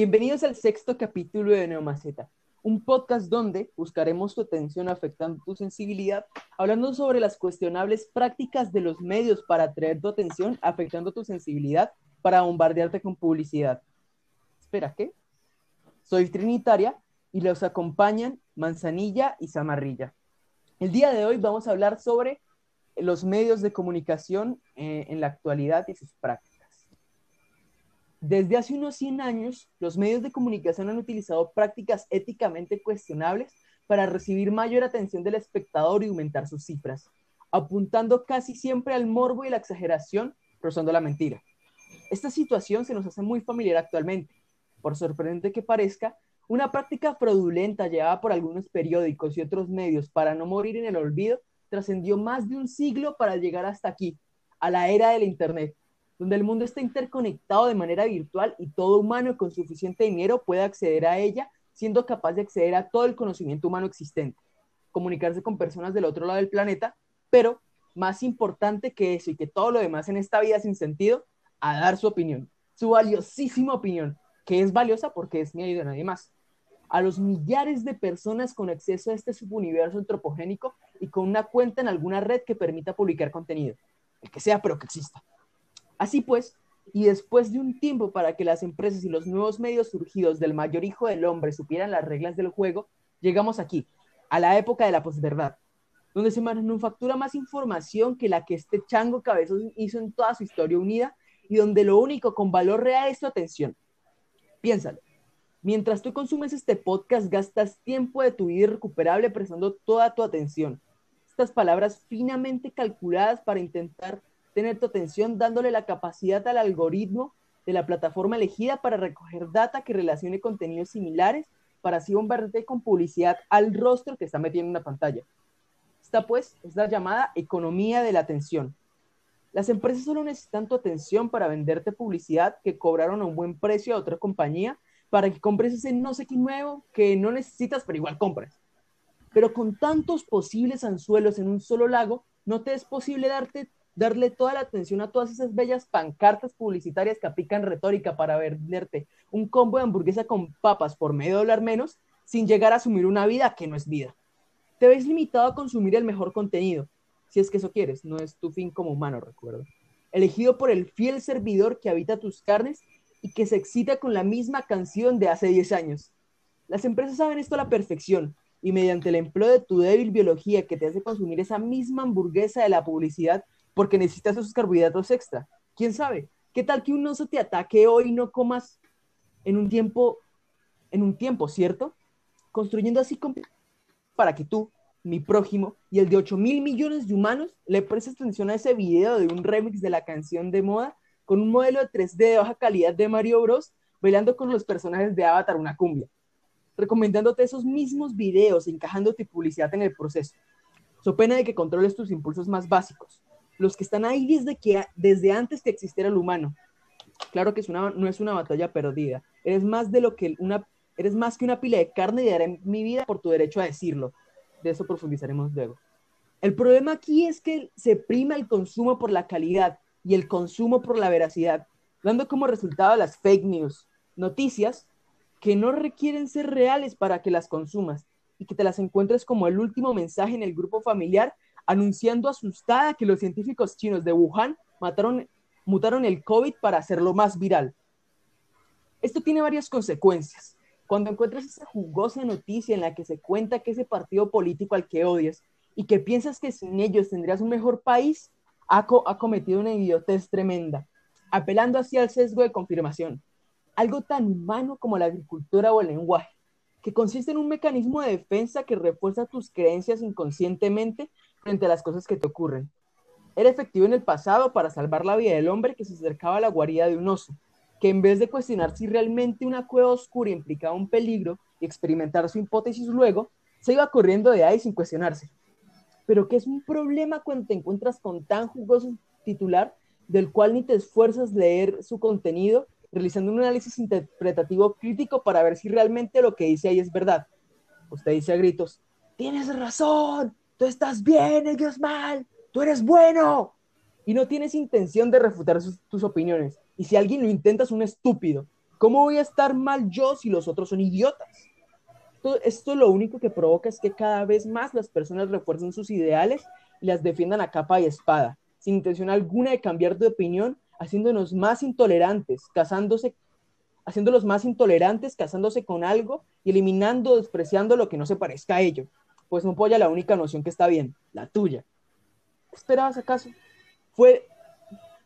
Bienvenidos al sexto capítulo de Neomaceta, un podcast donde buscaremos tu atención afectando tu sensibilidad, hablando sobre las cuestionables prácticas de los medios para atraer tu atención, afectando tu sensibilidad para bombardearte con publicidad. Espera, ¿qué? Soy Trinitaria y los acompañan Manzanilla y Zamarrilla. El día de hoy vamos a hablar sobre los medios de comunicación eh, en la actualidad y sus prácticas. Desde hace unos 100 años, los medios de comunicación han utilizado prácticas éticamente cuestionables para recibir mayor atención del espectador y aumentar sus cifras, apuntando casi siempre al morbo y la exageración, rozando la mentira. Esta situación se nos hace muy familiar actualmente. Por sorprendente que parezca, una práctica fraudulenta llevada por algunos periódicos y otros medios para no morir en el olvido trascendió más de un siglo para llegar hasta aquí, a la era del Internet, donde el mundo está interconectado de manera virtual y todo humano con suficiente dinero puede acceder a ella, siendo capaz de acceder a todo el conocimiento humano existente, comunicarse con personas del otro lado del planeta, pero más importante que eso y que todo lo demás en esta vida sin sentido, a dar su opinión, su valiosísima opinión, que es valiosa porque es mía y de nadie más. A los millares de personas con acceso a este subuniverso antropogénico y con una cuenta en alguna red que permita publicar contenido, el que sea, pero que exista. Así pues, y después de un tiempo para que las empresas y los nuevos medios surgidos del mayor hijo del hombre supieran las reglas del juego, llegamos aquí, a la época de la posverdad, donde se manufactura más información que la que este chango cabezón hizo en toda su historia unida y donde lo único con valor real es tu atención. Piénsalo. Mientras tú consumes este podcast, gastas tiempo de tu vida irrecuperable prestando toda tu atención. Estas palabras finamente calculadas para intentar tener tu atención dándole la capacidad al algoritmo de la plataforma elegida para recoger data que relacione contenidos similares para así bombardearte con publicidad al rostro que está metiendo en una pantalla. Esta pues es la llamada economía de la atención. Las empresas solo necesitan tu atención para venderte publicidad que cobraron a un buen precio a otra compañía para que compres ese no sé qué nuevo que no necesitas, pero igual compras. Pero con tantos posibles anzuelos en un solo lago, no te es posible darte darle toda la atención a todas esas bellas pancartas publicitarias que aplican retórica para venderte un combo de hamburguesa con papas por medio dólar menos sin llegar a asumir una vida que no es vida. Te ves limitado a consumir el mejor contenido, si es que eso quieres, no es tu fin como humano, recuerdo. Elegido por el fiel servidor que habita tus carnes y que se excita con la misma canción de hace 10 años. Las empresas saben esto a la perfección y mediante el empleo de tu débil biología que te hace consumir esa misma hamburguesa de la publicidad, porque necesitas esos carbohidratos extra. ¿Quién sabe? ¿Qué tal que un oso te ataque hoy y no comas en un tiempo, en un tiempo, ¿cierto? Construyendo así para que tú, mi prójimo y el de 8 mil millones de humanos le prestes atención a ese video de un remix de la canción de moda con un modelo de 3D de baja calidad de Mario Bros. bailando con los personajes de Avatar una cumbia, recomendándote esos mismos videos, encajándote publicidad en el proceso. So pena de que controles tus impulsos más básicos, los que están ahí desde, que, desde antes que existiera el humano. Claro que es una, no es una batalla perdida. Eres más, de lo que una, eres más que una pila de carne y daré mi vida por tu derecho a decirlo. De eso profundizaremos luego. El problema aquí es que se prima el consumo por la calidad y el consumo por la veracidad, dando como resultado las fake news, noticias que no requieren ser reales para que las consumas y que te las encuentres como el último mensaje en el grupo familiar anunciando asustada que los científicos chinos de Wuhan mataron, mutaron el COVID para hacerlo más viral. Esto tiene varias consecuencias. Cuando encuentras esa jugosa noticia en la que se cuenta que ese partido político al que odias y que piensas que sin ellos tendrías un mejor país, ha, ha cometido una idiotez tremenda, apelando hacia el sesgo de confirmación. Algo tan humano como la agricultura o el lenguaje, que consiste en un mecanismo de defensa que refuerza tus creencias inconscientemente frente a las cosas que te ocurren. Era efectivo en el pasado para salvar la vida del hombre que se acercaba a la guarida de un oso, que en vez de cuestionar si realmente una cueva oscura implicaba un peligro y experimentar su hipótesis luego, se iba corriendo de ahí sin cuestionarse. Pero que es un problema cuando te encuentras con tan jugoso titular del cual ni te esfuerzas leer su contenido, realizando un análisis interpretativo crítico para ver si realmente lo que dice ahí es verdad. Usted dice a gritos, tienes razón, tú estás bien, ellos mal, tú eres bueno. Y no tienes intención de refutar tus opiniones. Y si alguien lo intenta es un estúpido. ¿Cómo voy a estar mal yo si los otros son idiotas? esto lo único que provoca es que cada vez más las personas refuercen sus ideales y las defiendan a capa y espada, sin intención alguna de cambiar de opinión, haciéndonos más intolerantes, casándose, haciéndolos más intolerantes, casándose con algo y eliminando, despreciando lo que no se parezca a ello. Pues no apoya la única noción que está bien, la tuya. ¿Qué esperabas acaso? Fue,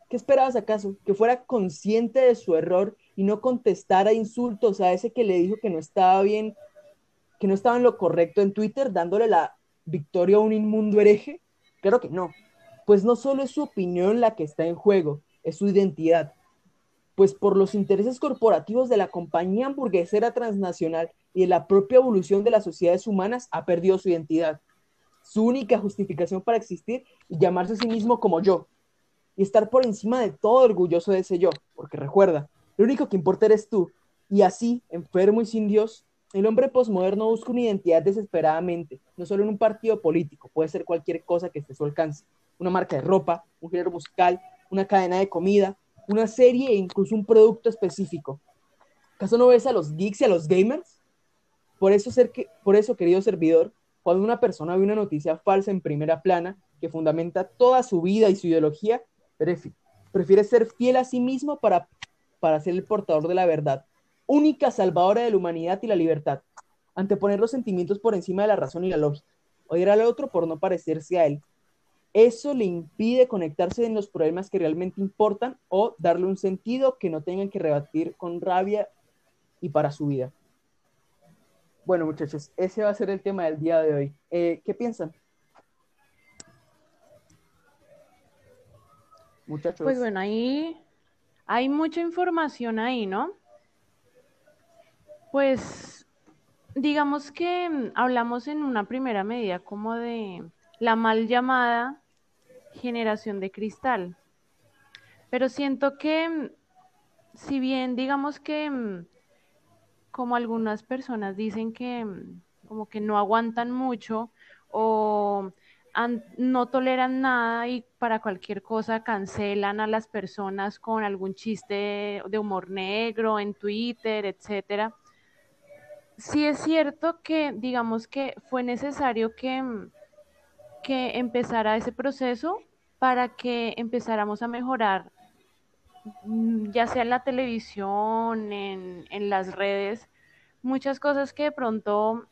¿Qué esperabas acaso? Que fuera consciente de su error y no contestara insultos a ese que le dijo que no estaba bien, que no estaba en lo correcto en Twitter, dándole la victoria a un inmundo hereje. Claro que no, pues no solo es su opinión la que está en juego, es su identidad. Pues por los intereses corporativos de la compañía hamburguesera transnacional y de la propia evolución de las sociedades humanas ha perdido su identidad. Su única justificación para existir y llamarse a sí mismo como yo. Y estar por encima de todo orgulloso de ese yo, porque recuerda, lo único que importa eres tú. Y así, enfermo y sin Dios, el hombre posmoderno busca una identidad desesperadamente, no solo en un partido político, puede ser cualquier cosa que esté su alcance. Una marca de ropa, un género musical, una cadena de comida, una serie e incluso un producto específico. ¿Acaso no ves a los geeks y a los gamers? Por eso, ser que, por eso, querido servidor, cuando una persona ve una noticia falsa en primera plana que fundamenta toda su vida y su ideología, prefiere ser fiel a sí mismo para para ser el portador de la verdad, única salvadora de la humanidad y la libertad, anteponer los sentimientos por encima de la razón y la lógica, odiar al otro por no parecerse a él. Eso le impide conectarse en los problemas que realmente importan o darle un sentido que no tengan que rebatir con rabia y para su vida. Bueno, muchachos, ese va a ser el tema del día de hoy. Eh, ¿Qué piensan? Muchachos. Pues bueno, ahí hay mucha información ahí, ¿no? Pues digamos que mm, hablamos en una primera medida como de la mal llamada generación de cristal. Pero siento que mm, si bien digamos que mm, como algunas personas dicen que como que no aguantan mucho o no toleran nada y para cualquier cosa cancelan a las personas con algún chiste de humor negro en Twitter, etcétera. Sí es cierto que, digamos que fue necesario que, que empezara ese proceso para que empezáramos a mejorar, mm, ya sea en la televisión, en, en las redes, muchas cosas que de pronto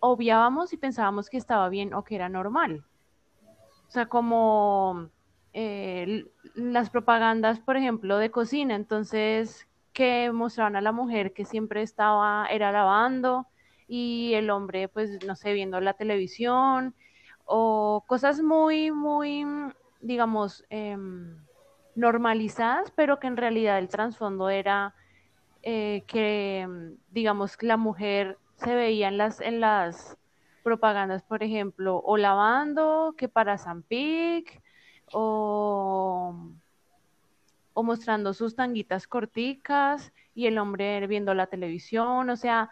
obviábamos y pensábamos que estaba bien o que era normal. O sea, como eh, las propagandas, por ejemplo, de cocina, entonces que mostraban a la mujer que siempre estaba, era lavando y el hombre, pues, no sé, viendo la televisión o cosas muy, muy, digamos, em, normalizadas, pero que en realidad el trasfondo era eh, que, digamos, la mujer se veía en las, en las propagandas, por ejemplo, o lavando, que para Zampic, o, o mostrando sus tanguitas corticas y el hombre viendo la televisión, o sea,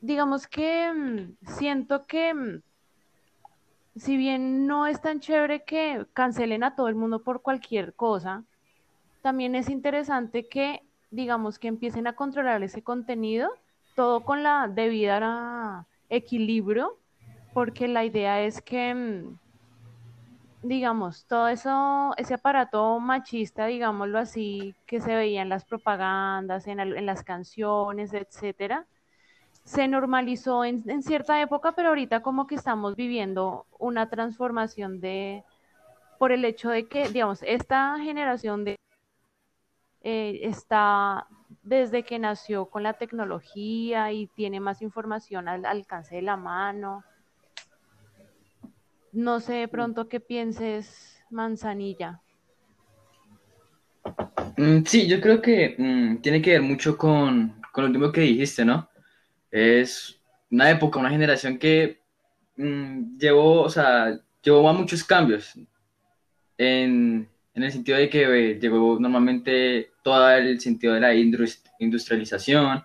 digamos que mm, siento que si bien no es tan chévere que cancelen a todo el mundo por cualquier cosa, también es interesante que, digamos, que empiecen a controlar ese contenido todo con la debida equilibrio, porque la idea es que, mm, digamos, todo eso, ese aparato machista, digámoslo así, que se veía en las propagandas, en, en las canciones, etcétera, se normalizó en, en, cierta época, pero ahorita como que estamos viviendo una transformación de, por el hecho de que, digamos, esta generación de eh, está desde que nació con la tecnología y tiene más información al, alcance de la mano. No sé de pronto qué pienses, Manzanilla. Mm, sí, yo creo que mm, tiene que ver mucho con, con, lo último que dijiste, ¿no? Es una época, una generación que mm, llevó, o sea, llevó a muchos cambios en, en el sentido de que eh, llegó normalmente todo el sentido de la industrialización,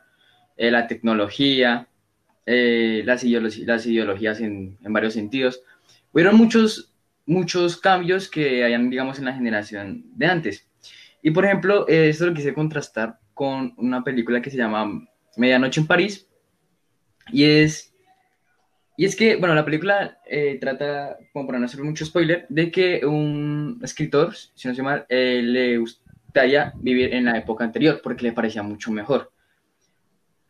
eh, la tecnología, eh, las, las, ideologías en, en, varios sentidos. Hubieron muchos, muchos cambios que hayan, digamos, en la generación de antes. Y, por ejemplo, esto lo quise contrastar con una película que se llama Medianoche en París. Y es, y es que, bueno, la película eh, trata, como para no hacer mucho spoiler, de que un escritor, si no se mal, eh, le gustaría vivir en la época anterior porque le parecía mucho mejor.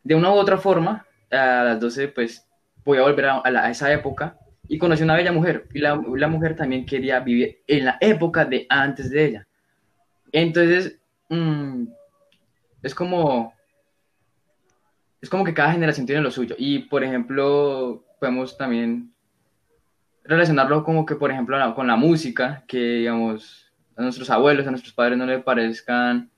De una u otra forma, a las 12, pues voy a volver a, esa época y conocí a una bella mujer. Y la, la, mujer también quería vivir en la época de antes de ella. Entonces, mmm, es como es como que cada generación tiene lo suyo. Y, por ejemplo, podemos también relacionarlo como que, por ejemplo, con la música, que, digamos, a nuestros abuelos, a nuestros padres no le parezcan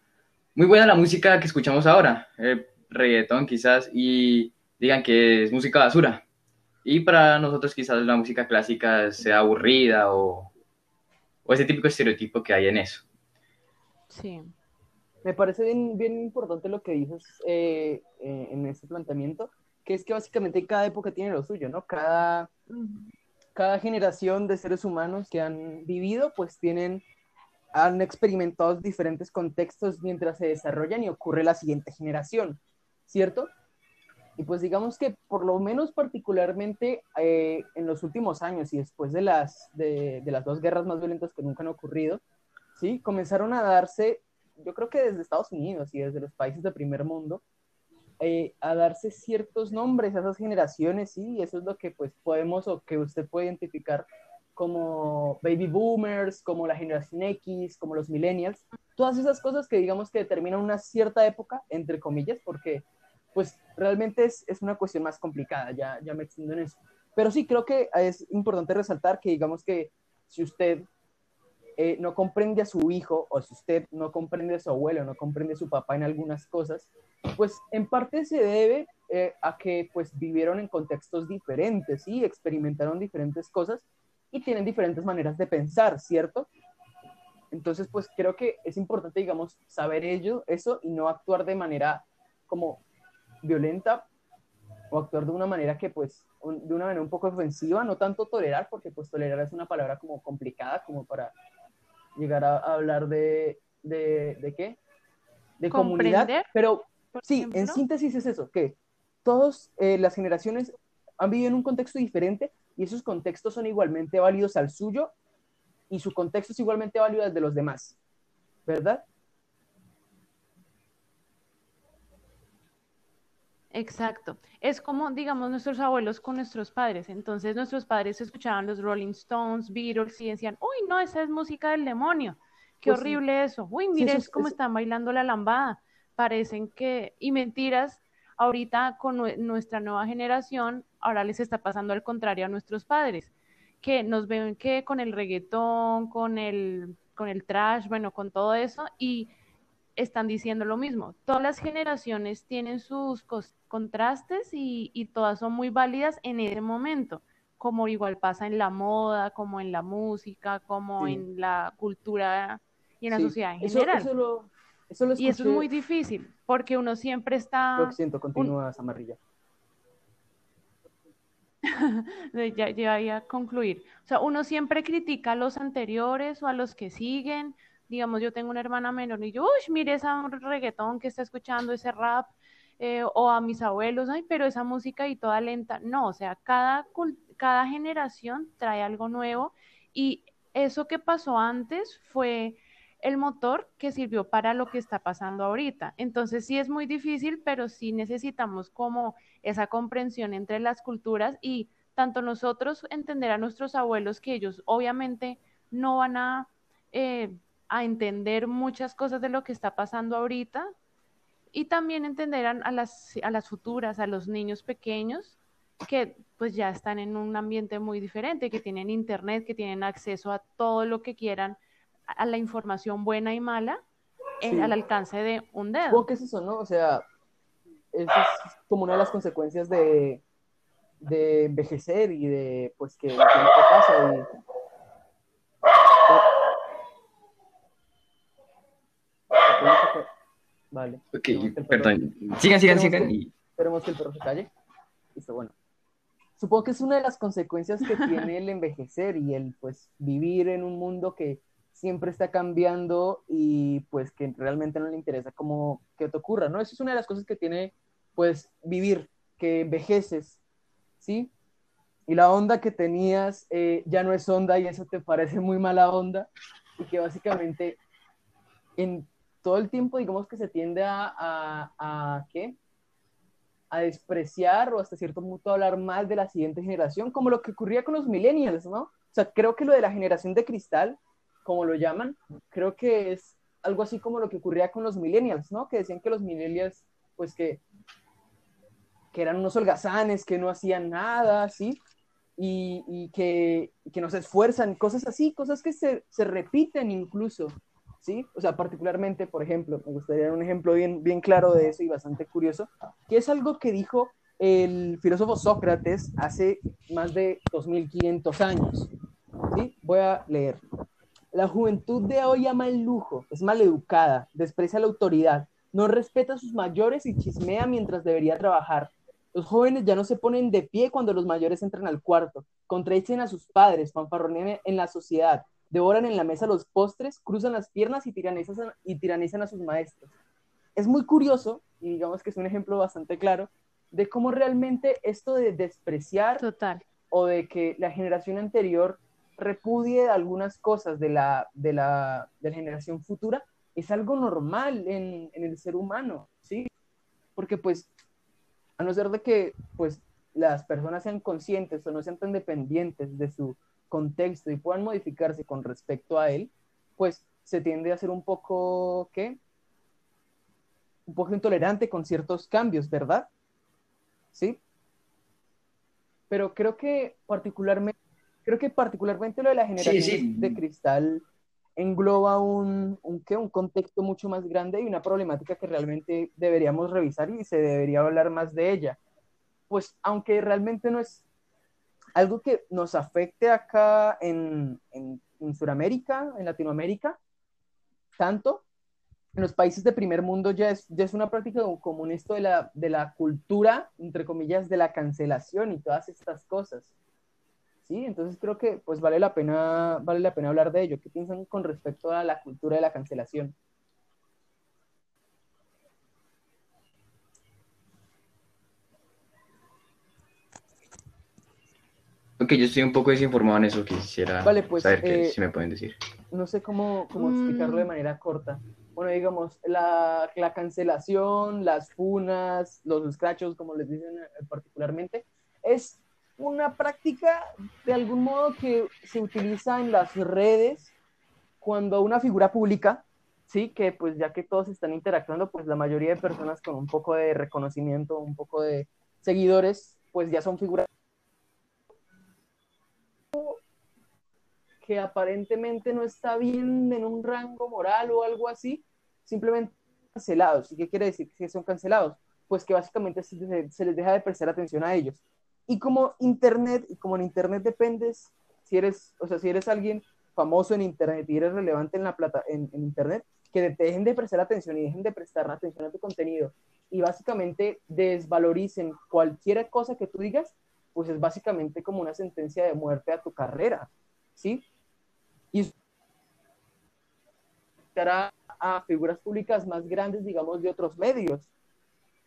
muy buena la música que escuchamos ahora, el reggaetón quizás, y digan que es música basura. Y para nosotros quizás la música clásica sea aburrida o, o ese típico estereotipo que hay en eso. Sí. Me parece bien, bien importante lo que dices eh, eh, en este planteamiento, que es que básicamente cada época tiene lo suyo, ¿no? Cada, cada generación de seres humanos que han vivido, pues tienen, han experimentado diferentes contextos mientras se desarrollan y ocurre la siguiente generación, ¿cierto? Y pues digamos que por lo menos particularmente eh, en los últimos años y después de las, de, de las dos guerras más violentas que nunca han ocurrido, ¿sí? Comenzaron a darse yo creo que desde Estados Unidos y desde los países de primer mundo, eh, a darse ciertos nombres a esas generaciones, sí, y eso es lo que pues podemos o que usted puede identificar como baby boomers, como la generación X, como los millennials, todas esas cosas que digamos que determinan una cierta época, entre comillas, porque pues realmente es, es una cuestión más complicada, ya, ya me extiendo en eso. Pero sí, creo que es importante resaltar que digamos que si usted eh, no comprende a su hijo o si usted no comprende a su abuelo, no comprende a su papá en algunas cosas, pues en parte se debe eh, a que pues vivieron en contextos diferentes y experimentaron diferentes cosas y tienen diferentes maneras de pensar, ¿cierto? Entonces, pues creo que es importante, digamos, saber ello, eso y no actuar de manera como violenta o actuar de una manera que, pues, de una manera un poco ofensiva, no tanto tolerar, porque pues tolerar es una palabra como complicada, como para llegar a, hablar de, de, de, qué? De comunidad. Pero sí, en síntesis es eso, que todas eh, las generaciones han vivido en un contexto diferente y esos contextos son igualmente válidos al suyo y su contexto es igualmente válido al de los demás, ¿verdad? Exacto. Es como, digamos, nuestros abuelos con nuestros padres. Entonces, nuestros padres escuchaban los Rolling Stones, Beatles y decían, uy, no, esa es música del demonio. Qué pues horrible eso. Uy, mire, es, como están bailando la lambada. Parecen que, y mentiras, ahorita con nuestra nueva generación, ahora les está pasando al contrario a nuestros padres, que nos ven que con el reggaetón, con el, con el trash, bueno, con todo eso, y están diciendo lo mismo. Todas las generaciones tienen sus contrastes y, todas son muy válidas en ese momento, como igual pasa en la moda, como en la música, como en la cultura y en la sociedad en general. Eso, y eso es muy difícil, porque uno siempre está... Lo siento, continúa, Samarrilla. ya, ya a concluir. O sea, uno siempre critica a los anteriores o a los que siguen, digamos, yo tengo una hermana menor y yo, uy, mire ese reggaetón que está escuchando, ese rap, eh, o a mis abuelos, ay, pero esa música y toda lenta. No, o sea, cada, cada generación trae algo nuevo y eso que pasó antes fue el motor que sirvió para lo que está pasando ahorita. Entonces sí es muy difícil, pero sí necesitamos como esa comprensión entre las culturas y tanto nosotros entender a nuestros abuelos que ellos obviamente no van a eh, a entender muchas cosas de lo que está pasando ahorita y también entender a, las, a las futuras, a los niños pequeños que pues ya están en un ambiente muy diferente, que tienen internet, que tienen acceso a todo lo que quieran, a la información buena y mala, al alcance de un dedo. ¿Qué es eso, no? O sea, eso es como una de las consecuencias de, de envejecer y de, pues, que, que pasa y Vale. Ok, perdón. Sigan, sigan, sigan. Esperemos que el perro se calle. Listo, bueno. Supongo que es una de las consecuencias que tiene el envejecer y el pues vivir en un mundo que siempre está cambiando y pues que realmente no le interesa cómo que te ocurra, ¿no? Esa es una de las cosas que tiene pues vivir, que envejeces, ¿sí? Y la onda que tenías eh, ya no es onda y eso te parece muy mala onda y que básicamente en todo el tiempo digamos que se tiende a, a, ¿qué? a despreciar o hasta cierto punto a hablar mal de la siguiente generación, como lo que ocurría con los millennials, ¿no? O sea, creo que lo de la generación de cristal, como lo llaman, creo que es algo así como lo que ocurría con los millennials, ¿no? Que decían que los millennials, pues que, que eran unos holgazanes, que no hacían nada, ¿sí? Y, y que, que, no se esfuerzan, cosas así, cosas que se, se repiten incluso, ¿sí? O sea, particularmente, por ejemplo, me gustaría un ejemplo bien, bien claro de eso y bastante curioso, que es algo que dijo el filósofo Sócrates hace más de 2500 años. ¿sí? Voy a leer. La juventud de hoy ama el lujo, es maleducada, desprecia la autoridad, no respeta a sus mayores y chismea mientras debería trabajar. Los jóvenes ya no se ponen de pie cuando los mayores entran al cuarto, contradicen a sus padres, fanfarronean en la sociedad, devoran en la mesa los postres, cruzan las piernas y tiranizan, y tiranizan a sus maestros. Es muy curioso, y digamos que es un ejemplo bastante claro, de cómo realmente esto de despreciar Total. o de que la generación anterior repudie algunas cosas de la, de la, de la generación futura es algo normal en, en, el ser humano, ¿sí? Porque pues, a no ser de que pues las personas sean conscientes o no sean tan dependientes de su contexto y puedan modificarse con respecto a él, pues se tiende a ser un poco, ¿qué? Un poco intolerante con ciertos cambios, ¿verdad? ¿Sí? Pero creo que particularmente, creo que particularmente lo de la generación sí, sí. de cristal engloba un, un, ¿qué? un contexto mucho más grande y una problemática que realmente deberíamos revisar y se debería hablar más de ella. Pues aunque realmente no es algo que nos afecte acá en, en, en Sudamérica, en Latinoamérica, tanto, en los países de primer mundo ya es, ya es una práctica común esto de la, de la cultura, entre comillas, de la cancelación y todas estas cosas. ¿Sí? Entonces creo que pues vale la pena, vale la pena hablar de ello. ¿Qué piensan con respecto a la cultura de la cancelación? Ok, yo estoy un poco desinformado en eso, quisiera vale, pues, saber qué, eh, si me pueden decir. No sé cómo, cómo explicarlo de manera corta. Bueno, digamos, la, la, cancelación, las funas, los escrachos, como les dicen eh, particularmente, es una práctica de algún modo que se utiliza en las redes cuando una figura pública, sí, que pues ya que todos están interactuando, pues la mayoría de personas con un poco de reconocimiento, un poco de seguidores, pues ya son figuras que aparentemente no está bien en un rango moral o algo así, simplemente cancelados. ¿Y qué quiere decir que son cancelados? Pues que básicamente se, les deja de prestar atención a ellos. Y como Internet, y como en Internet dependes, si eres, o sea, si eres alguien famoso en Internet y eres relevante en la plata, en, en Internet, que te dejen de prestar atención y dejen de prestar atención a tu contenido y básicamente desvaloricen cualquier cosa que tú digas, pues es básicamente como una sentencia de muerte a tu carrera, ¿sí? Y a, a figuras públicas más grandes, digamos, de otros medios,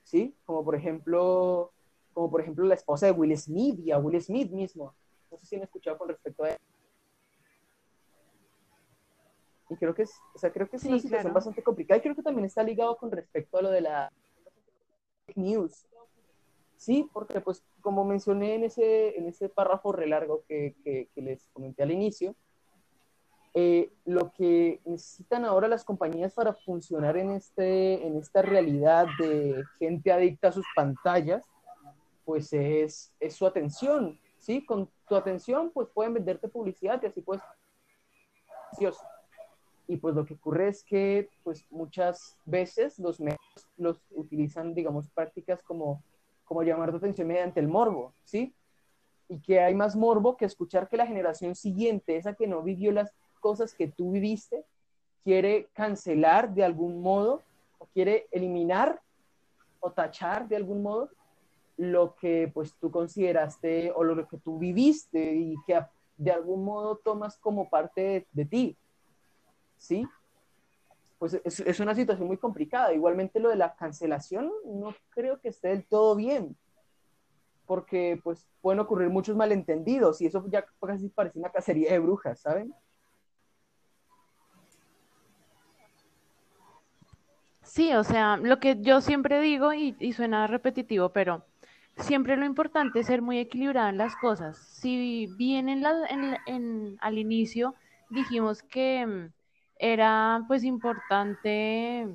¿sí? Como por ejemplo, como por ejemplo la esposa de Will Smith y a Will Smith mismo. No sé si han escuchado con respecto a él. Y creo que es, o sea, creo que es sí, una situación claro. bastante complicada y creo que también está ligado con respecto a lo de la news. Sí, porque pues como mencioné en ese, en ese párrafo re largo que, que, que les comenté al inicio, eh, lo que necesitan ahora las compañías para funcionar en, este, en esta realidad de gente adicta a sus pantallas, pues es, es su atención, ¿sí? Con tu atención, pues pueden venderte publicidad y así pues... Y pues lo que ocurre es que, pues muchas veces los medios los utilizan, digamos, prácticas como, como llamar tu atención mediante el morbo, ¿sí? Y que hay más morbo que escuchar que la generación siguiente, esa que no vivió las cosas que tú viviste, quiere cancelar de algún modo, o quiere eliminar o tachar de algún modo lo que pues tú consideraste o lo que tú viviste y que de algún modo tomas como parte de, de ti, ¿sí? Pues es, una situación muy complicada. Igualmente lo de la cancelación no creo que esté del todo bien, porque pues pueden ocurrir muchos malentendidos y eso ya casi parece una cacería de brujas, ¿saben? Sí, o sea, lo que yo siempre digo y, suena repetitivo, pero siempre lo importante es ser muy equilibrada en las cosas. Si bien en la, en- en- al inicio dijimos que mm, era pues importante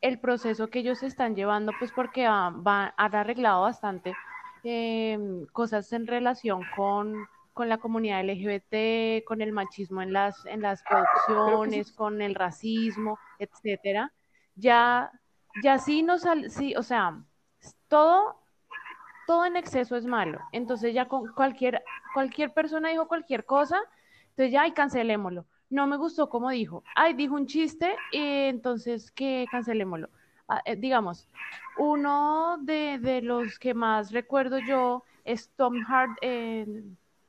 el proceso que ellos están llevando, pues porque va, han arreglado bastante em, cosas en relación con, con la comunidad LGBT, con el machismo en las, en las sí. producciones, con el racismo, etcétera. Ya, ya sí nos, sí, o sea, todo todo en exceso es malo. Entonces ya con cualquier, cualquier persona dijo cualquier cosa, entonces ya, ay, cancelémoslo. No me gustó como dijo. Ay, dijo un chiste, eh, entonces que cancelémoslo. Ah, eh, digamos, uno de, de los que más recuerdo yo es Tom Hart.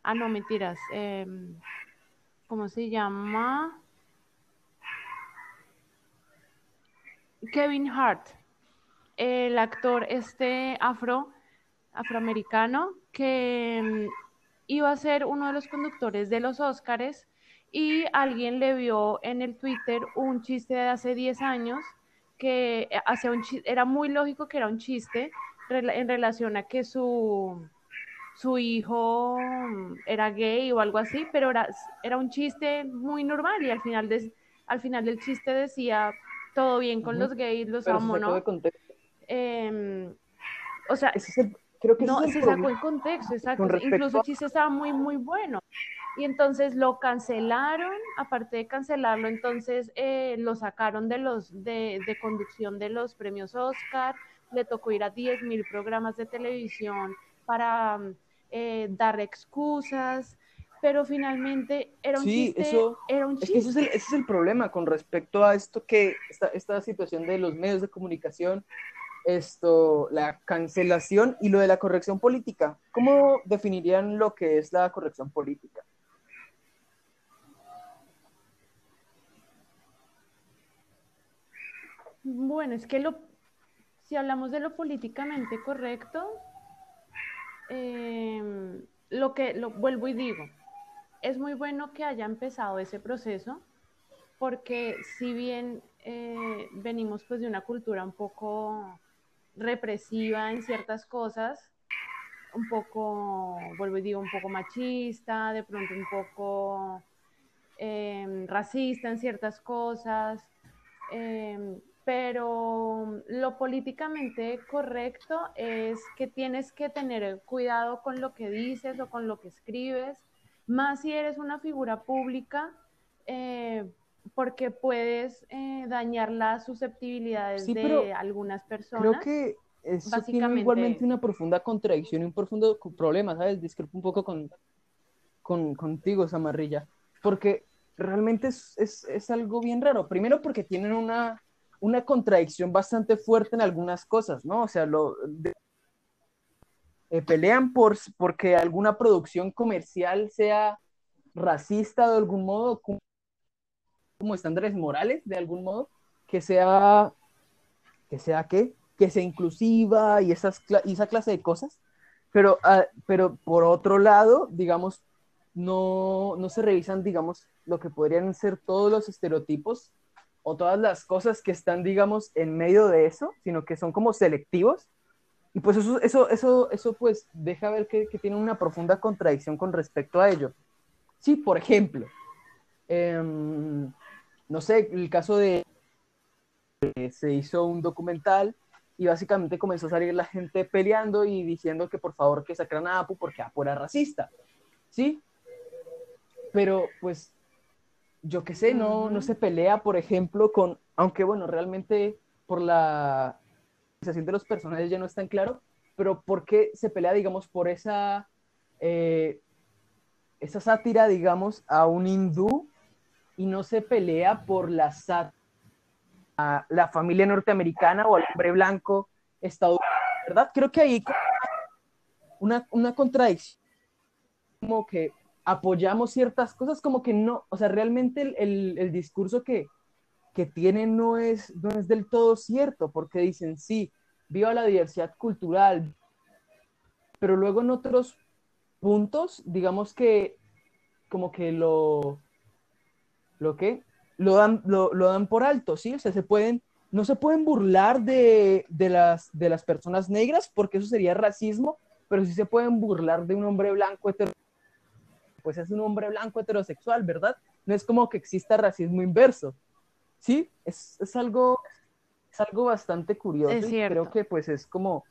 ah, no, mentiras. eh, ¿cómo se llama? Kevin Hart, el actor este afro afroamericano que mm, iba a ser uno de los conductores de los Óscares y alguien le vio en el Twitter un chiste de hace 10 años que eh, hacía un era muy lógico que era un chiste en relación a que su, su hijo mm, era gay o algo así, pero era, era un chiste muy normal y al final, de- al final del chiste decía todo bien con los gays, los Pero amo, ¿no? Em, o sea, es el- creo que no, se sacó el contexto, exacto. Incluso el chiste estaba muy, muy bueno. Y entonces lo cancelaron, aparte de cancelarlo, entonces eh, lo sacaron de los de, de conducción de los premios Oscar, le tocó ir a 10 mil programas de televisión para eh, dar excusas, pero finalmente era un Sí, chiste, eso- era un Es que ese es, el, ese es el problema con respecto a esto que, esta, esta situación de los medios de comunicación, esto, la cancelación y lo de la corrección política. ¿Cómo definirían lo que es la corrección política? Bueno, es que lo, si hablamos de lo políticamente correcto, eh, lo que lo vuelvo y digo, es muy bueno que haya empezado ese proceso, porque si bien eh, venimos pues de una cultura un poco represiva en ciertas cosas, un poco, vuelvo y digo, un poco machista, de pronto un poco eh, racista en ciertas cosas, eh, pero lo políticamente correcto es que tienes que tener cuidado con lo que dices o con lo que escribes, más si eres una figura pública, eh, porque puedes eh, dañar las susceptibilidades Sí, de algunas personas. Creo que eso tiene igualmente una profunda contradicción y un profundo problema, ¿sabes? Discrepo un poco con, con, contigo, Samarrilla, porque realmente es, es, es algo bien raro. Primero porque tienen una, una contradicción bastante fuerte en algunas cosas, ¿no? O sea, lo, de- eh, pelean por, porque alguna producción comercial sea racista de algún modo, como, estándares morales de algún modo, que sea, que sea qué, que sea inclusiva y, esas, y esa clase de cosas, pero, ah, pero por otro lado, digamos, no, no se revisan, digamos, lo que podrían ser todos los estereotipos o todas las cosas que están, digamos, en medio de eso, sino que son como selectivos. Y pues eso, eso, eso, eso pues deja ver que, que tiene una profunda contradicción con respecto a ello. Sí, por ejemplo, em, no sé, el caso de se hizo un documental y básicamente comenzó a salir la gente peleando y diciendo que por favor que sacaran a Apu porque Apu era racista, ¿sí? Pero pues yo qué sé, no, no se pelea, por ejemplo, con, aunque bueno, realmente por la realización de los personajes ya no es tan claro, pero ¿por qué se pelea, digamos, por esa, eh, esa sátira, digamos, a un hindú y no se pelea por la sátira a la familia norteamericana o al hombre blanco estadounidense, ¿verdad? Creo que ahí una, una contradicción como que apoyamos ciertas cosas, como que no, o sea, realmente el, el, el discurso que, que tienen no es, no es del todo cierto, porque dicen, sí, viva la diversidad cultural, pero luego en otros puntos, digamos que como que lo, lo que, lo dan, lo, lo dan por alto, ¿sí? O sea, se pueden, no se pueden burlar de, de, las, de las personas negras porque eso sería racismo, pero sí se pueden burlar de un hombre blanco heterosexual, pues es un hombre blanco heterosexual, ¿verdad? No es como que exista racismo inverso. Sí, es, es algo, es algo bastante curioso Es y creo que pues es como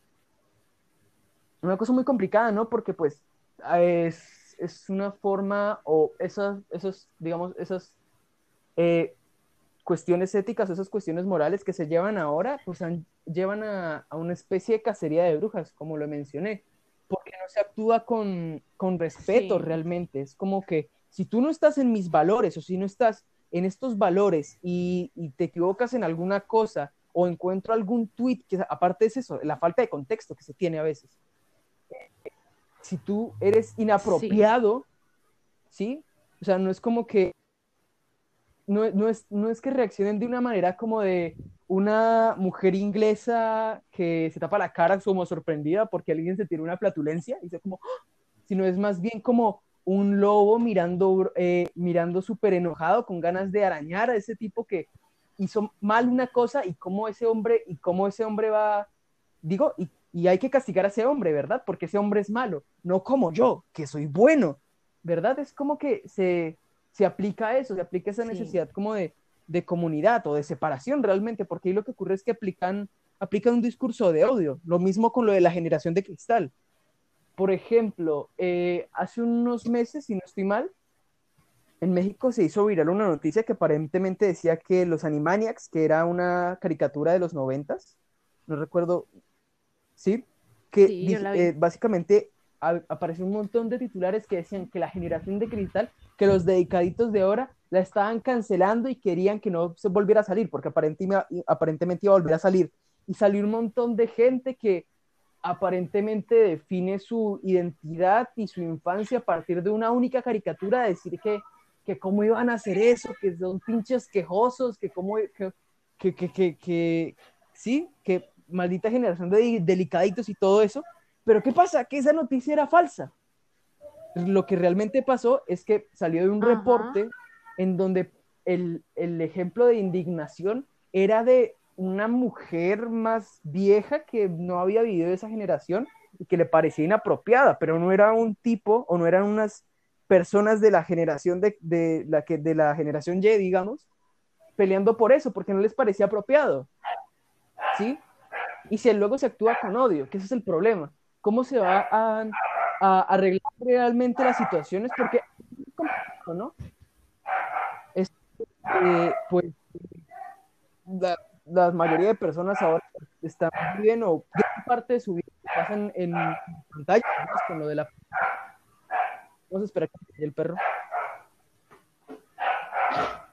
una cosa muy complicada, ¿no? Porque pues es, es una forma o esas, esos, digamos, esas eh, cuestiones éticas, esas cuestiones morales que se llevan ahora, pues han- llevan a, a una especie de cacería de brujas, como lo mencioné, porque no se actúa con, con respeto Sí. realmente. Es como que si tú no estás en mis valores o si no estás en estos valores y, y te equivocas en alguna cosa o encuentro algún tweet que aparte es eso, la falta de contexto que se tiene a veces. Si tú eres inapropiado, ¿sí? O sea, no es como que no, no es, no es que reaccionen de una manera como de una mujer inglesa que se tapa la cara como sorprendida porque alguien se tiró una flatulencia y dice como, ¡Ah! sino es más bien como un lobo mirando, eh, mirando súper enojado, con ganas de arañar a ese tipo que hizo mal una cosa y cómo ese hombre, y cómo ese hombre va, digo, y, y hay que castigar a ese hombre, ¿verdad? Porque ese hombre es malo, no como yo, que soy bueno, ¿verdad? Es como que se, se aplica eso, se aplica esa Sí. necesidad como de, de comunidad o de separación realmente, porque ahí lo que ocurre es que aplican, aplican un discurso de odio, lo mismo con lo de la generación de cristal. Por ejemplo, eh, hace unos meses, si no estoy mal, en México se hizo viral una noticia que aparentemente decía que los Animaniacs, que era una caricatura de los noventas, no recuerdo, ¿sí? Que Sí, eh, básicamente a- apareció un montón de titulares que decían que la generación de cristal, que los dedicaditos de ahora la estaban cancelando y querían que no se volviera a salir, porque aparentemente, aparentemente iba a volver a salir. Y salió un montón de gente que aparentemente define su identidad y su infancia a partir de una única caricatura, decir que, que cómo iban a hacer eso, que son pinches quejosos, que cómo, que, que, que, que, sí, que maldita generación de delicaditos y todo eso. Pero ¿qué pasa? Que esa noticia era falsa. Lo que realmente pasó es que salió de un Ajá. reporte en donde el, el ejemplo de indignación era de una mujer más vieja que no había vivido esa generación y que le parecía inapropiada, pero no era un tipo o no eran unas personas de la generación de, de la que de la generación Y, digamos, peleando por eso, porque no les parecía apropiado. ¿Sí? Y si luego se actúa con odio, que ese es el problema. ¿Cómo se va a, a arreglar realmente las situaciones? Porque es complicado, ¿no? Es, eh, pues la, la mayoría de personas ahora están viviendo o gran parte de su vida pasan en pantalla, ¿no? con lo de la Vamos a esperar que el perro.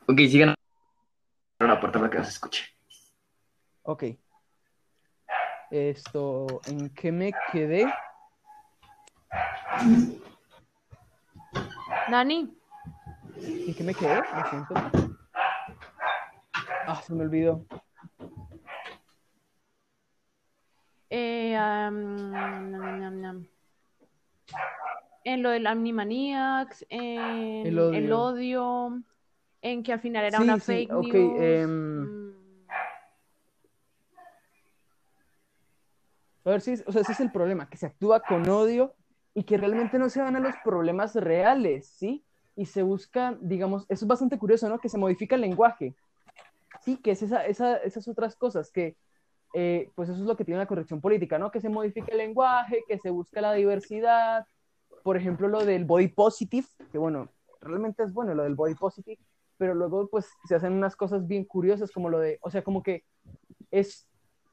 Ok, sigan la puerta para que no se escuche. Ok. Esto, ¿en qué me quedé? Dani, ¿En qué me quedé? Lo siento. Ah, se me olvidó. eh, en lo del Animaniacs, en El el odio. en que al final era Sí, una sí, fake ok, news. em, mm, A ver si, o sea, ese es el problema, que se actúa con odio y que realmente no se van a los problemas reales, ¿sí? Y se busca, digamos, eso es bastante curioso, ¿no? Que se modifica el lenguaje, ¿sí? Que es esa, esa- esas otras cosas que, eh, pues eso es lo que tiene la corrección política, ¿no? Que se modifica el lenguaje, que se busca la diversidad, por ejemplo, lo del body positive, que bueno, realmente es bueno lo del body positive, pero luego pues se hacen unas cosas bien curiosas como lo de, o sea, como que es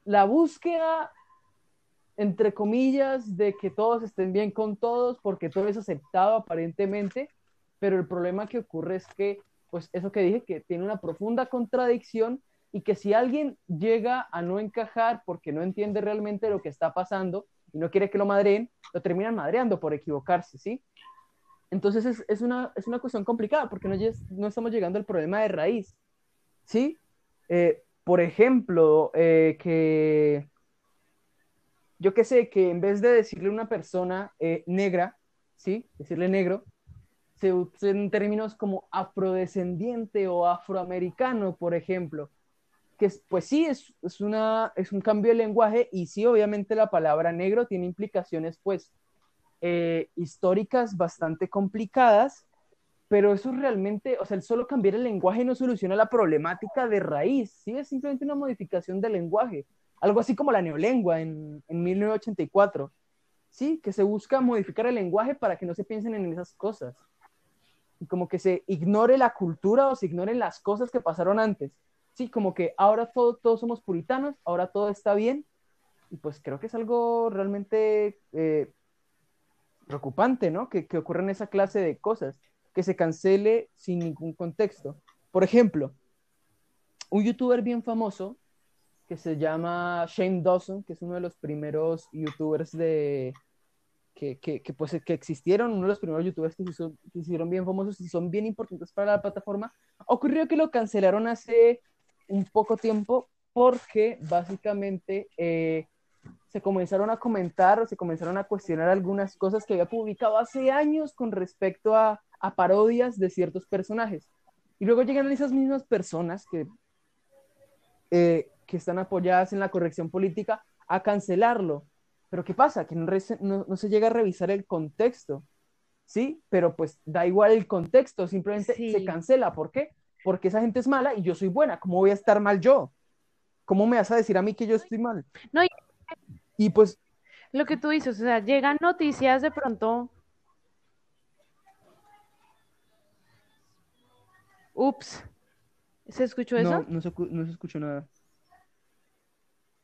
la búsqueda entre comillas, de que todos estén bien con todos, porque todo es aceptado aparentemente, pero el problema que ocurre es que, pues eso que dije, que tiene una profunda contradicción y que si alguien llega a no encajar porque no entiende realmente lo que está pasando y no quiere que lo madreen, lo terminan madreando por equivocarse, ¿sí? Entonces es, es, una, es una cuestión complicada porque no, no estamos llegando al problema de raíz. ¿Sí? Eh, por ejemplo, eh, que yo qué sé, que en vez de decirle una persona eh, negra, ¿sí? Decirle negro, se usan términos como afrodescendiente o afroamericano, por ejemplo. Que pues sí, es, es, una, es un cambio de lenguaje y sí, obviamente la palabra negro tiene implicaciones pues eh, históricas bastante complicadas, pero eso realmente, o sea, el solo cambiar el lenguaje no soluciona la problemática de raíz, sí, es simplemente una modificación del lenguaje, algo así como la neolengua en, en 1984, sí, que se busca modificar el lenguaje para que no se piensen en esas cosas, y como que se ignore la cultura o se ignoren las cosas que pasaron antes, sí, como que ahora todos somos puritanos, ahora todo está bien, y pues creo que es algo realmente eh, preocupante, ¿no? Que, que ocurran esa clase de cosas, que se cancele sin ningún contexto. Por ejemplo, un youtuber bien famoso que se llama Shane Dawson, que es uno de los primeros youtubers de, que, que, que, pues, que existieron, uno de los primeros youtubers que se, hicieron bien famosos y son bien importantes para la plataforma, ocurrió que lo cancelaron hace un poco tiempo porque básicamente eh, se comenzaron a comentar o se comenzaron a cuestionar algunas cosas que había publicado hace años con respecto a, a parodias de ciertos personajes. Y luego llegan esas mismas personas que, eh, que están apoyadas en la corrección política a cancelarlo. Pero ¿qué pasa? Que no, no, no, se llega a revisar el contexto. ¿Sí? Pero pues da igual el contexto, simplemente sí. se cancela. ¿Por qué? Porque esa gente es mala y yo soy buena. ¿Cómo voy a estar mal yo? ¿Cómo me vas a decir a mí que yo estoy mal? No, y y pues... Lo que tú dices, o sea, llegan noticias de pronto... Ups. ¿Se escuchó eso? No, no se, no se escuchó nada.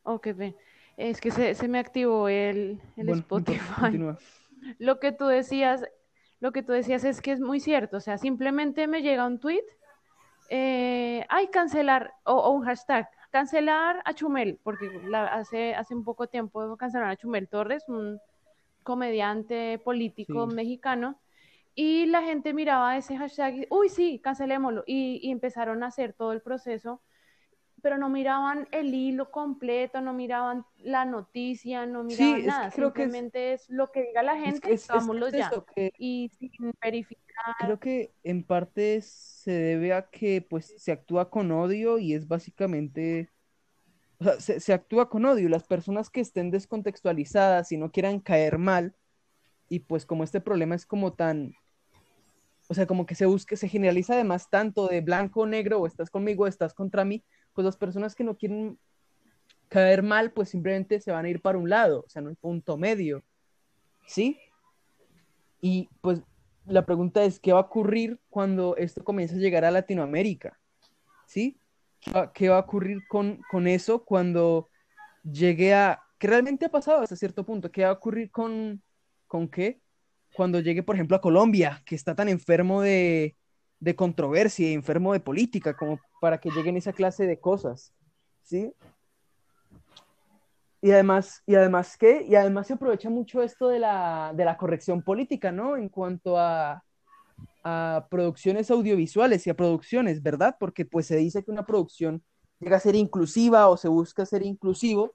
Ok, bien. Es que se, se me activó el, el bueno, Spotify. Lo que tú decías, lo que tú decías es que es muy cierto. O sea, simplemente me llega un tweet, eh, ay, cancelar, o, o un hashtag, cancelar a Chumel, porque la, hace, hace un poco tiempo cancelaron a Chumel Torres, un comediante político sí. mexicano, y la gente miraba ese hashtag, y, uy, sí, cancelémoslo, y, y, empezaron a hacer todo el proceso, pero no miraban el hilo completo, no miraban la noticia, no miraban sí, nada, es creo simplemente que es, es, lo que diga la gente, es, es, ya, que... y sin verificar. Creo que en parte se debe a que pues se actúa con odio y es básicamente o sea, se, se, actúa con odio. Las personas que estén descontextualizadas y no quieran caer mal, y pues como este problema es como tan, o sea, como que se busque, se generaliza además tanto de blanco o negro, o estás conmigo, o estás contra mí, pues las personas que no quieren caer mal, pues simplemente se van a ir para un lado, o sea, no hay punto medio, ¿sí? Y pues la pregunta es, ¿qué va a ocurrir cuando esto comience a llegar a Latinoamérica? ¿Sí? ¿Qué va, qué va a ocurrir con, con, eso cuando llegue a... que realmente ha pasado hasta cierto punto? ¿Qué va a ocurrir con... con qué? Cuando llegue, por ejemplo, a Colombia, que está tan enfermo de, de controversia, enfermo de política, como para que lleguen esa clase de cosas. ¿Sí? Y además, y además, ¿qué? Y además se aprovecha mucho esto de la, de la corrección política, ¿no? En cuanto a, a producciones audiovisuales y a producciones, ¿verdad? Porque pues se dice que una producción llega a ser inclusiva o se busca ser inclusivo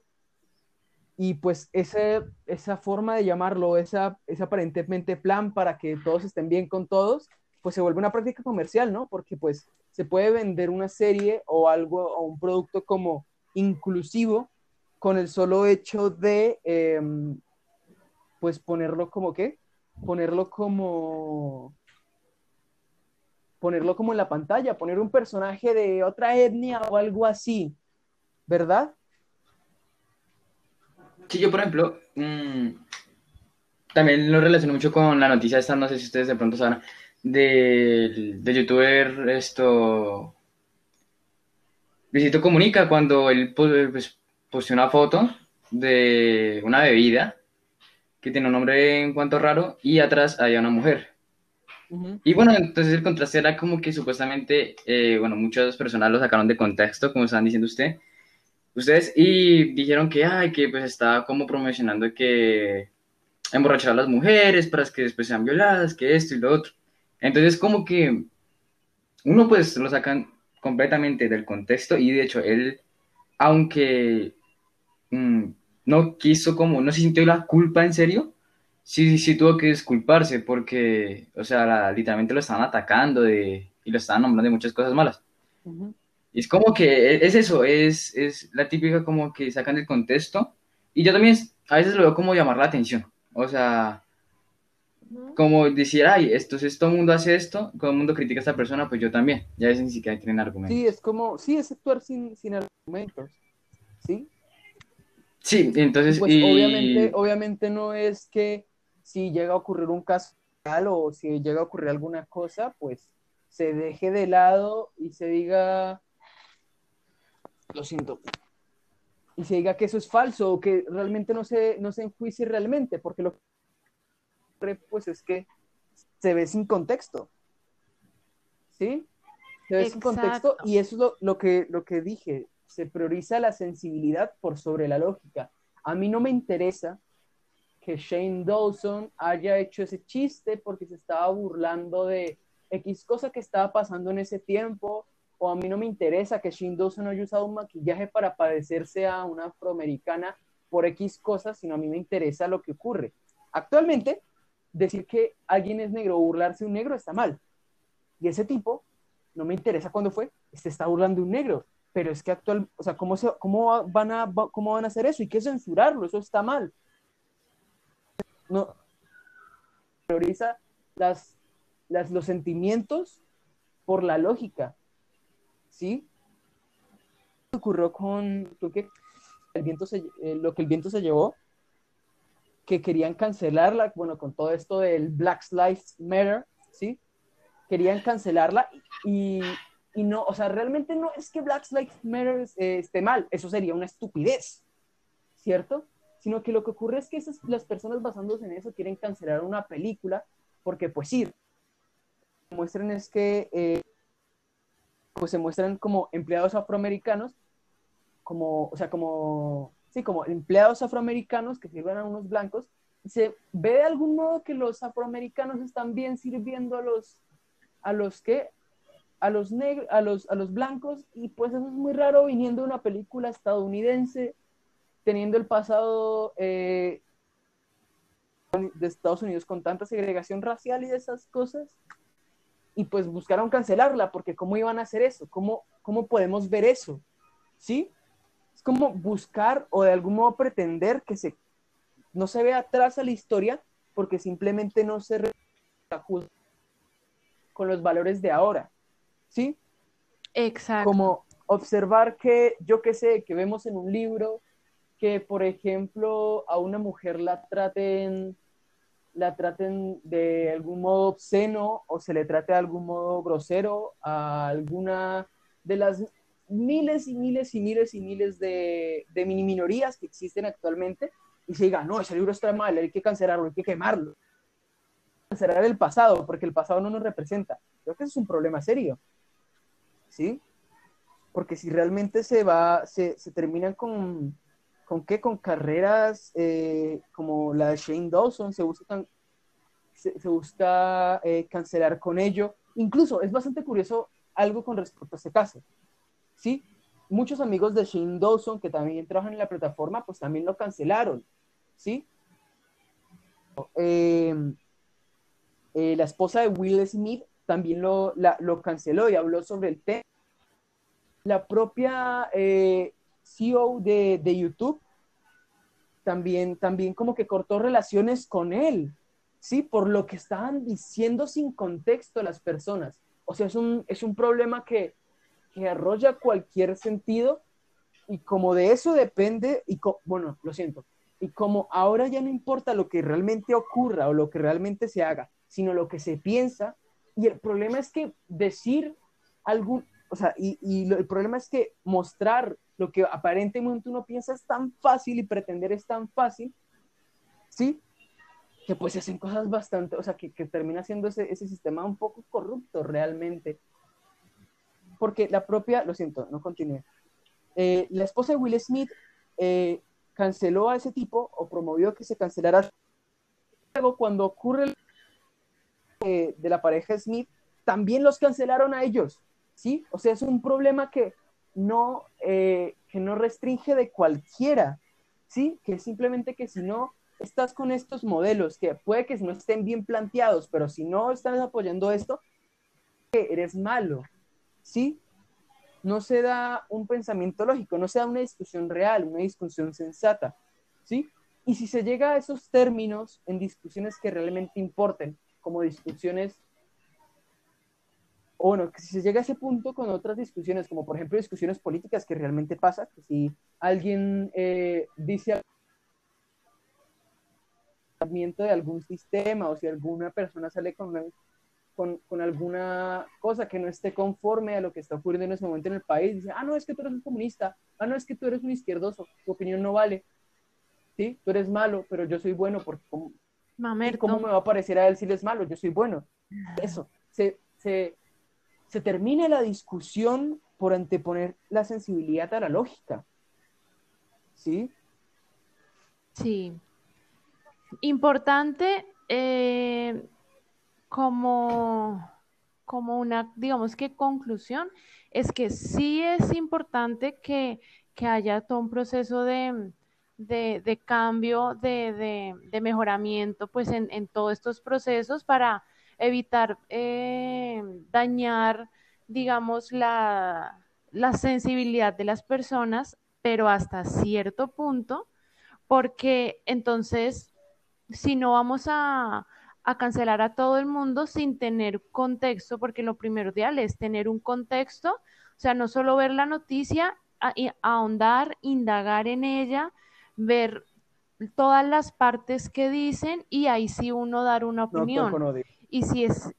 y pues esa forma de llamarlo, esa, ese aparentemente plan para que todos estén bien con todos, pues se vuelve una práctica comercial, ¿no? Porque pues se puede vender una serie o algo o un producto como inclusivo con el solo hecho de eh, pues ponerlo como qué? Ponerlo como ponerlo como en la pantalla, poner un personaje de otra etnia o algo así, ¿verdad? Sí, yo por ejemplo, mmm, también lo relaciono mucho con la noticia esta, no sé si ustedes de pronto saben, del de youtuber esto... Luisito Comunica cuando él pues, posteó una foto de una bebida que tiene un nombre en cuanto raro y atrás había una mujer. Uh -huh. Y bueno, entonces el contraste era como que supuestamente, eh, bueno, muchas personas lo sacaron de contexto, como estaban diciendo usted, ustedes, y dijeron que, ay, que pues estaba como promocionando que, emborrachar a las mujeres para que después sean violadas, que esto y lo otro. Entonces, como que uno pues lo sacan completamente del contexto y de hecho él, aunque mm, no quiso como, no sintió la culpa en serio, sí, sí tuvo que disculparse porque, o sea, literalmente lo estaban atacando de, y lo estaban nombrando de muchas cosas malas. Y es como que e, es eso, es, es la típica como que sacan del contexto. Y yo también a veces lo veo como llamar la atención. O sea, como decir, ay, esto, si todo el mundo hace esto, todo el mundo critica a esta persona, pues yo también. Ya veces ni siquiera tienen argumentos. Sí, es como, sí, es actuar sin, sin argumentos. ¿Sí? Sí, entonces. Pues obviamente, obviamente no es que si llega a ocurrir un caso o si llega a ocurrir alguna cosa, pues se deje de lado y se diga, lo siento, y se diga que eso es falso o que realmente no se, no se enjuicie realmente, porque lo que pues es que se ve sin contexto. ¿Sí? Se ve sin contexto y eso es lo, lo, que, lo que dije, se prioriza la sensibilidad por sobre la lógica. A mí no me interesa que Shane Dawson haya hecho ese chiste porque se estaba burlando de X cosa que estaba pasando en ese tiempo, o a mí no me interesa que Shane Dawson haya usado un maquillaje para parecerse a una afroamericana por X cosas, sino a mí me interesa lo que ocurre. Actualmente, decir que alguien es negro o burlarse de un negro está mal. Y ese tipo, no me interesa cuándo fue, se está burlando de un negro pero es que actual, o sea, ¿cómo, cómo, van a, ¿cómo van a hacer eso? ¿Y qué censurarlo? Eso está mal. No, prioriza las, las, los sentimientos por la lógica, ¿sí? ocurrió con, que el viento se, eh, lo que el viento se llevó, que querían cancelarla, bueno, con todo esto del Black Lives Matter, ¿sí? Querían cancelarla y, y no, o sea, realmente no es que Black Lives Matter eh, esté mal, eso sería una estupidez, ¿cierto? Sino que lo que ocurre es que esas, las personas basándose en eso quieren cancelar una película, porque pues sí, muestran es que eh, pues se muestran como empleados afroamericanos, como, o sea, como, sí, como empleados afroamericanos que sirven a unos blancos, se ve de algún modo que los afroamericanos están bien sirviendo a los, a los que, a los, negros, a los, a los blancos, y pues eso es muy raro viniendo de una película estadounidense, teniendo el pasado eh, de Estados Unidos con tanta segregación racial y de esas cosas, y pues buscaron cancelarla, porque ¿cómo iban a hacer eso? ¿Cómo, cómo podemos ver eso? ¿Sí? Es como buscar o de algún modo pretender que se, no se vea atrás a la historia, porque simplemente no se con los valores de ahora. ¿sí? Exacto. Como observar que, yo qué sé, que vemos en un libro que, por ejemplo, a una mujer la traten, la traten de algún modo obsceno o se le trate de algún modo grosero a alguna de las miles y miles y miles y miles de, mini minorías que existen actualmente y se diga, no, ese libro está mal, hay que cancelarlo, hay que quemarlo. Cancelar el pasado, porque el pasado no nos representa. Creo que es un problema serio. ¿sí? Porque si realmente se va, se, se terminan con, ¿con qué? Con carreras eh, como la de Shane Dawson, se busca, se, se busca eh, cancelar con ello. Incluso es bastante curioso algo con respecto a ese caso, ¿sí? Muchos amigos de Shane Dawson que también trabajan en la plataforma, pues también lo cancelaron, ¿sí? Eh, la esposa de Will Smith también lo, lo canceló y habló sobre el tema. La propia CEO de, de, YouTube también, también como que cortó relaciones con él, ¿sí? Por lo que estaban diciendo sin contexto las personas. O sea, es un, es un problema que, que arrolla cualquier sentido y como de eso depende, y bueno, lo siento, y como ahora ya no importa lo que realmente ocurra o lo que realmente se haga, sino lo que se piensa, y el problema es que decir algún, o sea, y, y el problema es que mostrar lo que aparentemente uno piensa es tan fácil y pretender es tan fácil, ¿sí? Que pues se hacen cosas bastante, o sea, que, que termina siendo ese, ese sistema un poco corrupto realmente. Porque la propia, lo siento, no continúe. Eh, la esposa de Will Smith eh, canceló a ese tipo o promovió que se cancelara cuando ocurre el de la pareja Smith, también los cancelaron a ellos, ¿sí? O sea, es un problema que no, eh, que no restringe de cualquiera, ¿sí? Que simplemente que si no estás con estos modelos, que puede que no estén bien planteados, pero si no estás apoyando esto, eres malo, ¿sí? No se da un pensamiento lógico, no se da una discusión real, una discusión sensata, ¿sí? Y si se llega a esos términos en discusiones que realmente importen, como discusiones o bueno, que si se llega a ese punto con otras discusiones, como por ejemplo discusiones políticas que realmente pasa, que si alguien eh, dice de algún sistema o si alguna persona sale con, con, con, alguna cosa que no esté conforme a lo que está ocurriendo en ese momento en el país, dice, ah, no, es que tú eres un comunista, ah, no, es que tú eres un izquierdoso, tu opinión no vale, ¿sí? Tú eres malo, pero yo soy bueno porque... ¿cómo, ¿cómo me va a parecer a él si él es malo? Yo soy bueno. Eso, se, se, se termina la discusión por anteponer la sensibilidad a la lógica. ¿Sí? Sí. Importante eh, como, como una, digamos que conclusión, es que sí es importante que, haya todo un proceso de, cambio, de, mejoramiento, pues en, en todos estos procesos para evitar eh, dañar, digamos, la, sensibilidad de las personas, pero hasta cierto punto, porque entonces, si no vamos a, cancelar a todo el mundo sin tener contexto, porque lo primordial es tener un contexto, o sea, no solo ver la noticia, ahondar, indagar en ella, ver todas las partes que dicen y ahí sí uno dar una opinión. Y si es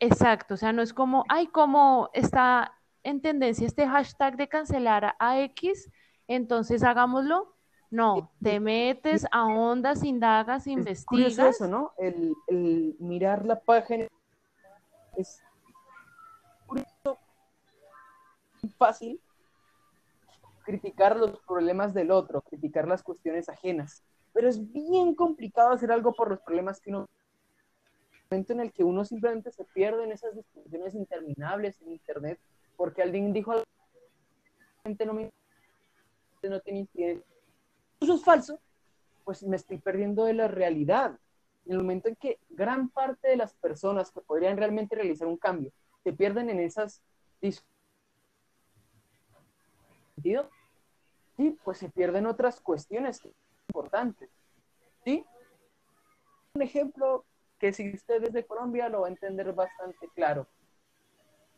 exacto, o sea, no es como, ay, como está en tendencia este hashtag de cancelar a X, entonces hagámoslo. No, te metes a ondas, indagas, investigas. Es eso, ¿no? El, el mirar la página es fácil criticar los problemas del otro, criticar las cuestiones ajenas, pero es bien complicado hacer algo por los problemas que uno en el que uno simplemente se pierde en esas discusiones interminables en internet porque alguien dijo algo no me no tiene Eso es falso, pues me estoy perdiendo de la realidad. En el momento en que gran parte de las personas que podrían realmente realizar un cambio se pierden en esas discusiones, sí, pues se pierden otras cuestiones importantes. ¿Sí? Un ejemplo que si usted es de Colombia lo va a entender bastante claro.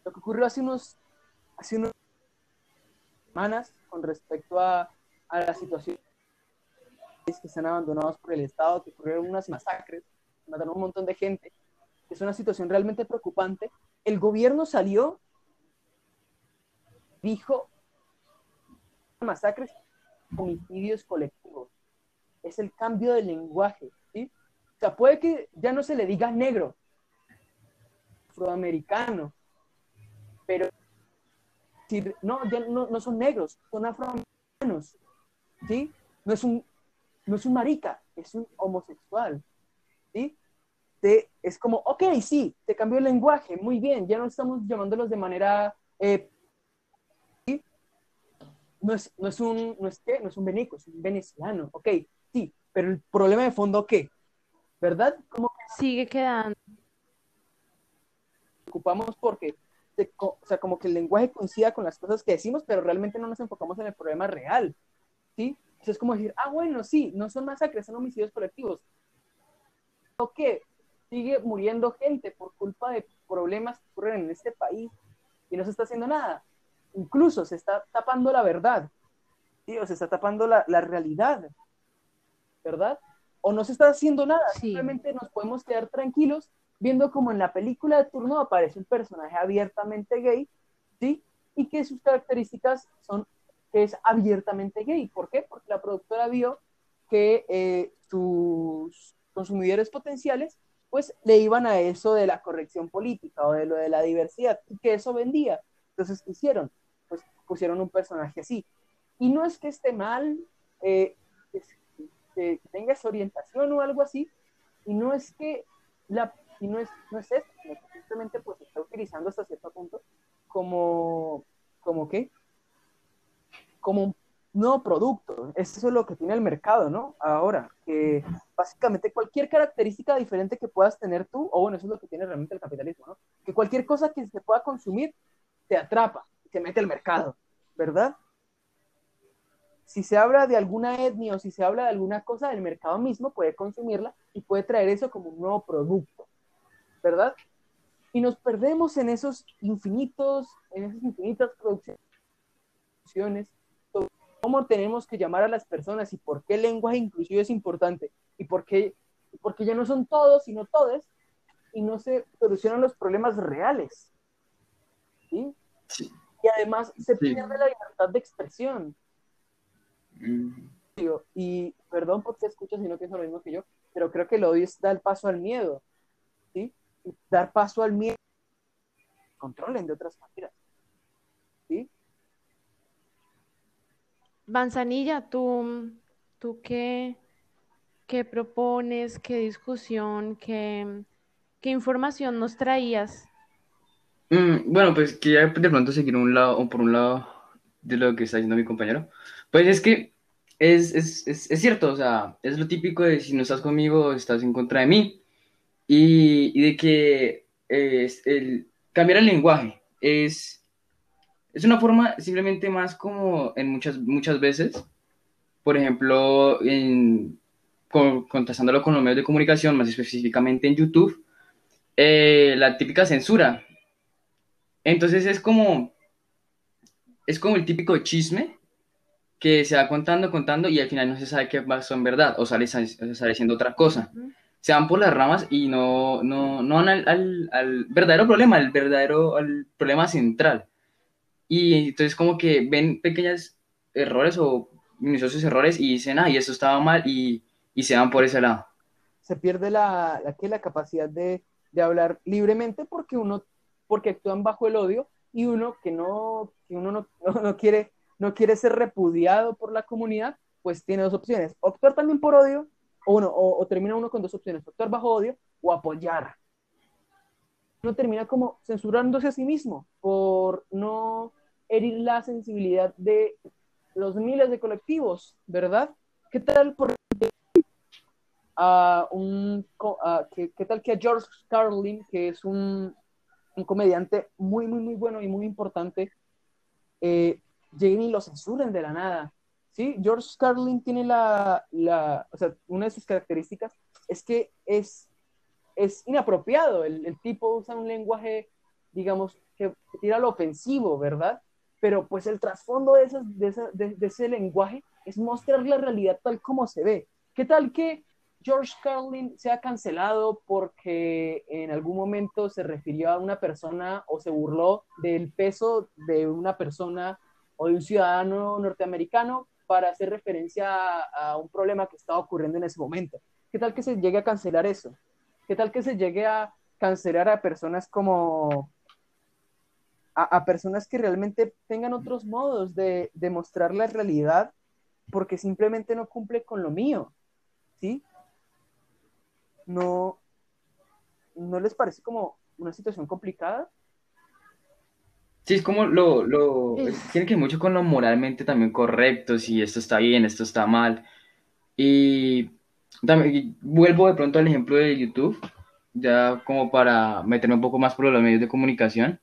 Lo que ocurrió hace unos, hace unos semanas con respecto a, a la situación que están abandonados por el Estado, que ocurrieron unas masacres, mataron un montón de gente, es una situación realmente preocupante. El gobierno salió, dijo, masacres, homicidios colectivos. Es el cambio de lenguaje sea, puede que ya no se le diga negro, afroamericano, pero no, ya no, no son negros, son afroamericanos, ¿sí? No es un, no es un marica, es un homosexual, ¿sí? es como, ok, sí, te cambió el lenguaje, muy bien, ya no estamos llamándolos de manera, eh, ¿sí? no, es, no, es un, no, es, no es un venico, es un venezolano, ok, sí, pero el problema de fondo, ¿qué? ¿Verdad? Como Sigue quedando. Ocupamos porque, o sea, como que el lenguaje coincida con las cosas que decimos, pero realmente no nos enfocamos en el problema real, ¿sí? es como decir, ah, bueno, sí, no son masacres, son homicidios colectivos. ¿O qué? Sigue muriendo gente por culpa de problemas que ocurren en este país y no se está haciendo nada. Incluso se está tapando la verdad, ¿sí? O se está tapando la, la realidad, ¿verdad? O no se está haciendo nada, simplemente nos podemos quedar tranquilos viendo como en la película de turno aparece un personaje abiertamente gay, ¿sí? Y que sus características son que es abiertamente gay. ¿Por qué? Porque la productora vio que eh, sus consumidores potenciales pues le iban a eso de la corrección política o de lo de la diversidad y que eso vendía. Entonces, ¿qué hicieron? Pues pusieron un personaje así. Y no es que esté mal, eh, que tenga esa orientación o algo así, Y no es que la, y no es, no es eso, sino que simplemente pues está utilizando hasta cierto punto como, como qué, como un nuevo producto. Eso es lo que tiene el mercado, ¿no? Ahora, que básicamente cualquier característica diferente que puedas tener tú, o bueno, eso es lo que tiene realmente el capitalismo, ¿no? Que cualquier cosa que se pueda consumir te atrapa, te mete al mercado, ¿verdad? Si se habla de alguna etnia o si se habla de alguna cosa, el mercado mismo puede consumirla y puede traer eso como un nuevo producto, ¿verdad? Y nos perdemos en esos infinitos, en esas infinitas producciones cómo tenemos que llamar a las personas y por qué el lenguaje inclusivo es importante y por qué, porque ya no son todos, sino todos, y no se solucionan los problemas reales. ¿sí? Y además se pierde la libertad de expresión. Mm. Y perdón por te escucho si no pienso lo mismo que yo, pero creo que el odio es dar paso al miedo. ¿sí? dar paso al miedo. Controlen de otras maneras. ¿sí? Manzanilla, ¿tú, tú qué, qué propones? ¿Qué discusión? ¿Qué, qué información nos traías? Mm, bueno, pues quería de pronto seguir un lado, o por un lado de lo que está diciendo mi compañero. Pues es que es, es, es, cierto, o sea, es lo típico de si no estás conmigo, estás en contra de mí. Y, y de que es el, cambiar el lenguaje es, es una forma simplemente más como en muchas, muchas veces, por ejemplo, en, con, contrastándolo con los medios de comunicación, más específicamente en YouTube, eh, la típica censura. Entonces es como, es como el típico chisme que se va contando, contando y al final no se sabe qué pasó en verdad o sale, sale siendo otra cosa. Se van por las ramas y no, no, no van al, al, al verdadero problema, al verdadero al problema central. Y entonces como que ven pequeños errores o minuciosos errores y dicen, ah, y eso estaba mal y, y se van por ese lado. Se pierde la, la, la capacidad de, de, hablar libremente porque uno, porque actúan bajo el odio y uno que no, que uno no, no, quiere, no quiere ser repudiado por la comunidad, pues tiene dos opciones, o actuar también por odio, o, uno, o, termina uno con dos opciones, actuar bajo odio o apoyar. Uno termina como censurándose a sí mismo por no herir la sensibilidad de los miles de colectivos, ¿verdad? ¿Qué tal a un ¿qué, tal que a George Carlin, que es un, un, comediante muy, muy, muy bueno y muy importante, eh, y lo censuren de la nada? ¿Sí? George Carlin tiene la, la, o sea, una de sus características es que es, es inapropiado, el, el tipo usa un lenguaje, digamos, que, tira lo ofensivo, ¿verdad? pero pues el trasfondo de, de, de, ese lenguaje es mostrar la realidad tal como se ve. ¿Qué tal que George Carlin sea cancelado porque en algún momento se refirió a una persona o se burló del peso de una persona o de un ciudadano norteamericano para hacer referencia a, a un problema que estaba ocurriendo en ese momento? ¿Qué tal que se llegue a cancelar eso? ¿Qué tal que se llegue a cancelar a personas como a, personas que realmente tengan otros modos de, de, mostrar la realidad porque simplemente no cumple con lo mío, ¿sí? No, ¿no les parece como una situación complicada? Sí, es como lo, lo tiene que ver mucho con lo moralmente también correcto, si esto está bien, esto está mal. Y también vuelvo de pronto al ejemplo de YouTube, ya como para meterme un poco más por los medios de comunicación.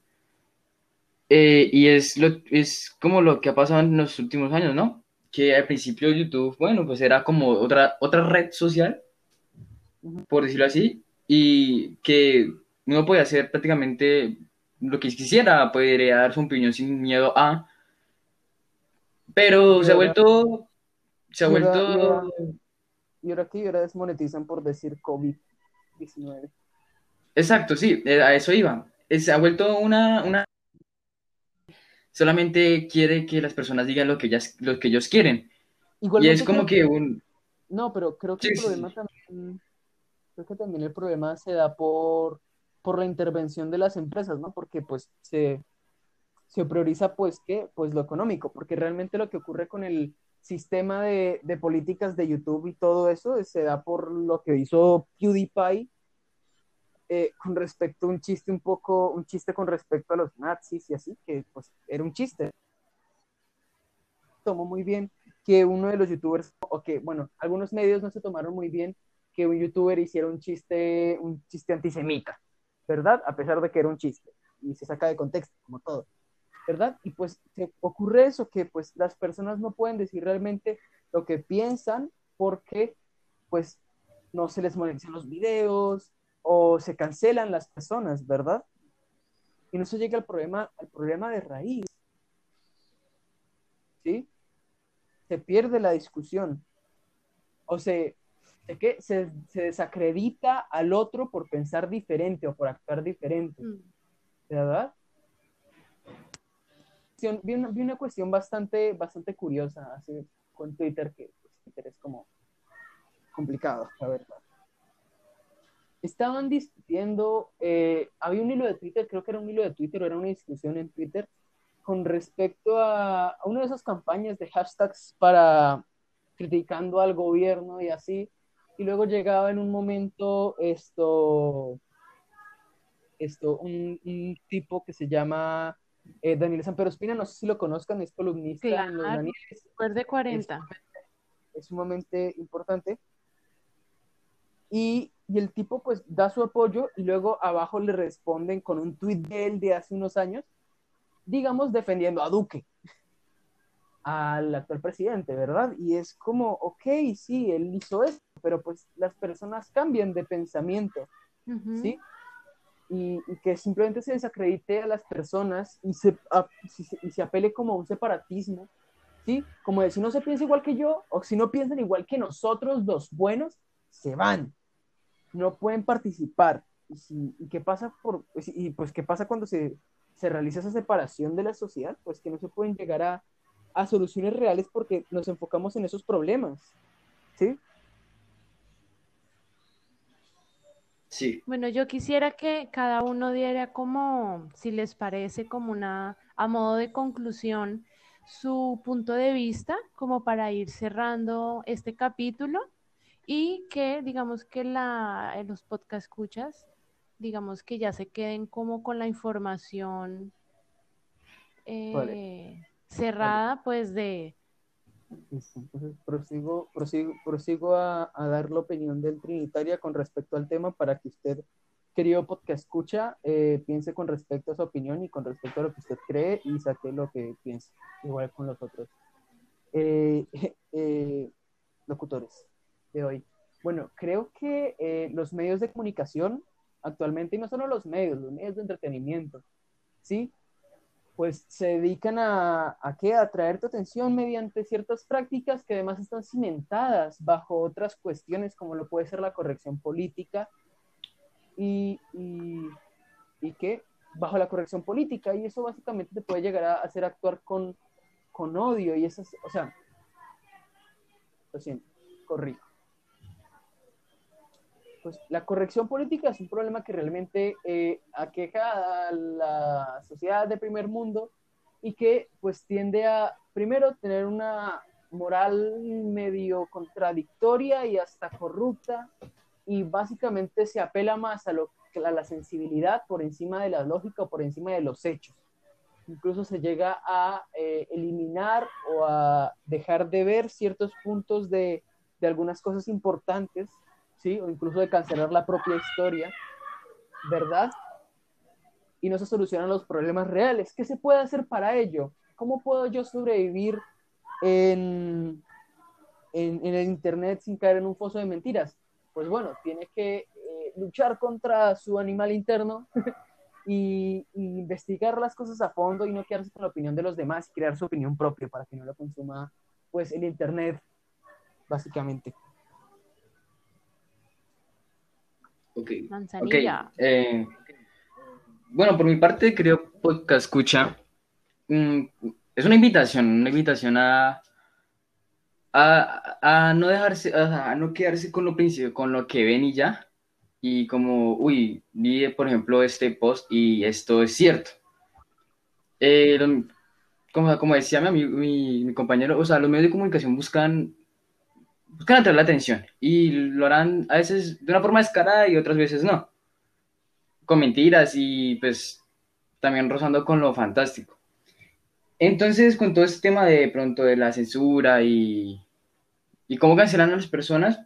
Eh, y es, lo, es como lo que ha pasado en los últimos años, ¿no? Que al principio YouTube, bueno, pues era como otra, otra red social, por decirlo así, y que uno podía hacer prácticamente lo que quisiera, podría dar su opinión sin miedo a, pero se ha vuelto, se ha vuelto... Y ahora aquí ahora desmonetizan por decir COVID-19. Exacto, sí, eh, a eso iba. Se ha vuelto una, una solamente quiere que las personas digan lo que, ellas, lo que ellos quieren. y es como que, un... No, pero creo que el problema también... Creo que también el problema se da por, por la intervención de las empresas, ¿no? Porque pues se, se prioriza pues qué, pues lo económico, porque realmente lo que ocurre con el, sistema de, de, políticas de YouTube y todo eso se da por lo que hizo PewDiePie eh, con respecto a un chiste un poco, un chiste con respecto a los nazis y así, que pues era un chiste. Tomó muy bien que uno de los youtubers, o que, bueno, algunos medios no se tomaron muy bien un youtuber hiciera un chiste, un chiste antisemita, ¿verdad? A pesar de que era un chiste y se saca de contexto, como todo. ¿verdad? Y pues se ocurre eso, que pues las personas no pueden decir realmente lo que piensan porque pues no se les monetizan los videos o se cancelan las personas, ¿verdad? Y no se llega al problema, al problema de raíz. ¿Sí? Se pierde la discusión. O se, que se, se desacredita al otro por pensar diferente o por actuar diferente. Mm. ¿Verdad? vi una, cuestión bastante, bastante curiosa así, con Twitter, que pues, Twitter es como complicado, la verdad. Estaban discutiendo, eh, había un hilo de Twitter, creo que era un hilo de Twitter o era una discusión en Twitter con respecto a, a una de esas campañas de hashtags para criticando al gobierno y así, y luego llegaba en un momento esto, esto un, un tipo que se llama eh, Daniel Sampero Espina, no sé si lo conozcan, es columnista en los Danieles. de 40. Es, sumamente importante. Y, y, el tipo pues da su apoyo y luego abajo le responden con un tuit de él de hace unos años, digamos defendiendo a Duque, al actual presidente, ¿verdad? Y es como, ok, sí, él hizo esto, pero pues las personas cambian de pensamiento, ¿sí? y, que simplemente se desacredite a las personas y se, y se apele como a un separatismo, ¿sí? Como de si no se piensa igual que yo o si no piensan igual que nosotros, los buenos, se van, no pueden participar. ¿Y, y qué pasa por, y pues qué pasa cuando se, se realiza esa separación de la sociedad? Pues que no se pueden llegar a, a soluciones reales porque nos enfocamos en esos problemas, ¿sí? Bueno, yo quisiera que cada uno diera como, si les parece, como una, a modo de conclusión, su punto de vista, como para ir cerrando este capítulo y que, digamos, que la, en los podcast escuchas, digamos, que ya se queden como con la información eh, cerrada, pues, de entonces prosigo, prosigo, prosigo a, a, dar la opinión del Trinitaria con respecto al tema para que usted, querido podcast escucha, eh, piense con respecto a su opinión y con respecto a lo que usted cree y saque lo que piensa, igual con los otros eh, eh, locutores de hoy. Bueno, creo que los medios de comunicación actualmente, y no solo los medios, los medios de entretenimiento, ¿sí? Pues se dedican a, a, ¿qué? a atraer tu atención mediante ciertas prácticas que además están cimentadas bajo otras cuestiones como lo puede ser la corrección política y, y, y que bajo la corrección política y eso básicamente te puede llegar a hacer actuar con, con odio y eso, o sea, lo siento, corrijo pues la corrección política es un problema que realmente eh, aqueja a la sociedad de primer mundo y que pues tiende a, primero, tener una moral medio contradictoria y hasta corrupta y básicamente se apela más a, lo, a la sensibilidad por encima de la lógica o por encima de los hechos. Incluso se llega a eh, eliminar o a dejar de ver ciertos puntos de, de algunas cosas importantes ¿sí? O incluso de cancelar la propia historia, ¿verdad? Y no se solucionan los problemas reales. ¿Qué se puede hacer para ello? ¿Cómo puedo yo sobrevivir en, en, el Internet sin caer en un foso de mentiras? Pues bueno, tiene que eh, luchar contra su animal interno y, investigar las cosas a fondo y no quedarse con la opinión de los demás y crear su opinión propia para que no lo consuma pues el Internet, básicamente. Ok. Manzanilla. Eh, bueno, por mi parte, creo podcast escucha. Mm, es una invitación, una invitación a, a, no dejarse, a, no quedarse con lo principio, con lo que ven y ya. Y como, uy, vi por ejemplo este post y esto es cierto. Eh, como, como decía mi, mi, mi compañero, o sea, los medios de comunicación buscan, buscan atraer la atención y lo harán a veces de una forma descarada y otras veces no, con mentiras y pues también rozando con lo fantástico. Entonces, con todo este tema de pronto de la censura y, y cómo cancelan a las personas,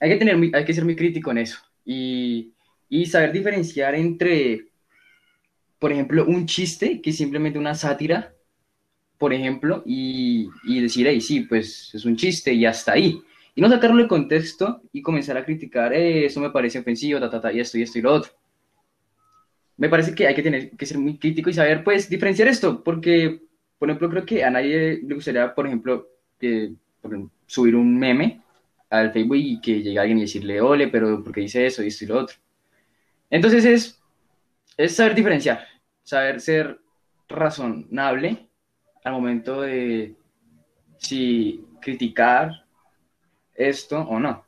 hay que tener, hay que ser muy crítico en eso y, y saber diferenciar entre, por ejemplo, un chiste que es simplemente una sátira, por ejemplo, y, y decir, hey, sí, pues es un chiste y hasta ahí. Y no sacarlo del contexto y comenzar a criticar, eh, eso me parece ofensivo, ta, ta, ta, y esto, y esto, y lo otro. Me parece que hay que tener que ser muy crítico y saber, pues, diferenciar esto, porque, por ejemplo, creo que a nadie le gustaría, por ejemplo, ejemplo, subir un meme al Facebook y que llegue alguien y decirle, ole, pero ¿por qué dice eso y esto y lo otro? Entonces es, es saber diferenciar, saber ser razonable al momento de si criticar esto o no.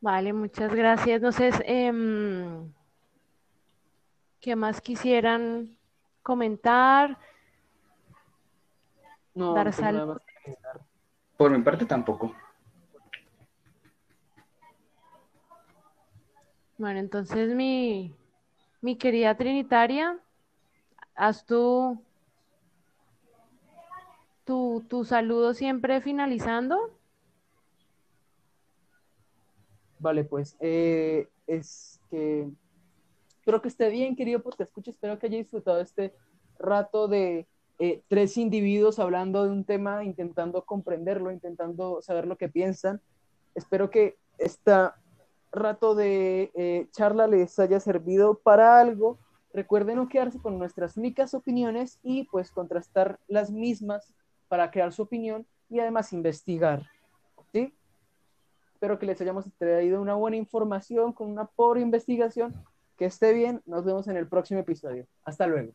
Vale, muchas gracias. No sé, em, ¿qué más quisieran comentar? No, Dar sal-. Por mi parte tampoco. Bueno, entonces mi, mi querida Trinitaria, haz tu, tu, tu saludo siempre finalizando. Vale, pues eh, es que espero que esté bien, querido porque escuche, espero que haya disfrutado este rato de eh, tres individuos hablando de un tema, intentando comprenderlo, intentando saber lo que piensan. Espero que este rato de eh, charla les haya servido para algo. Recuerden no quedarse con nuestras únicas opiniones y pues contrastar las mismas para crear su opinión y además investigar. ¿Sí? Espero que les hayamos traído una buena información con una pobre investigación. Que esté bien. Nos vemos en el próximo episodio. Hasta luego.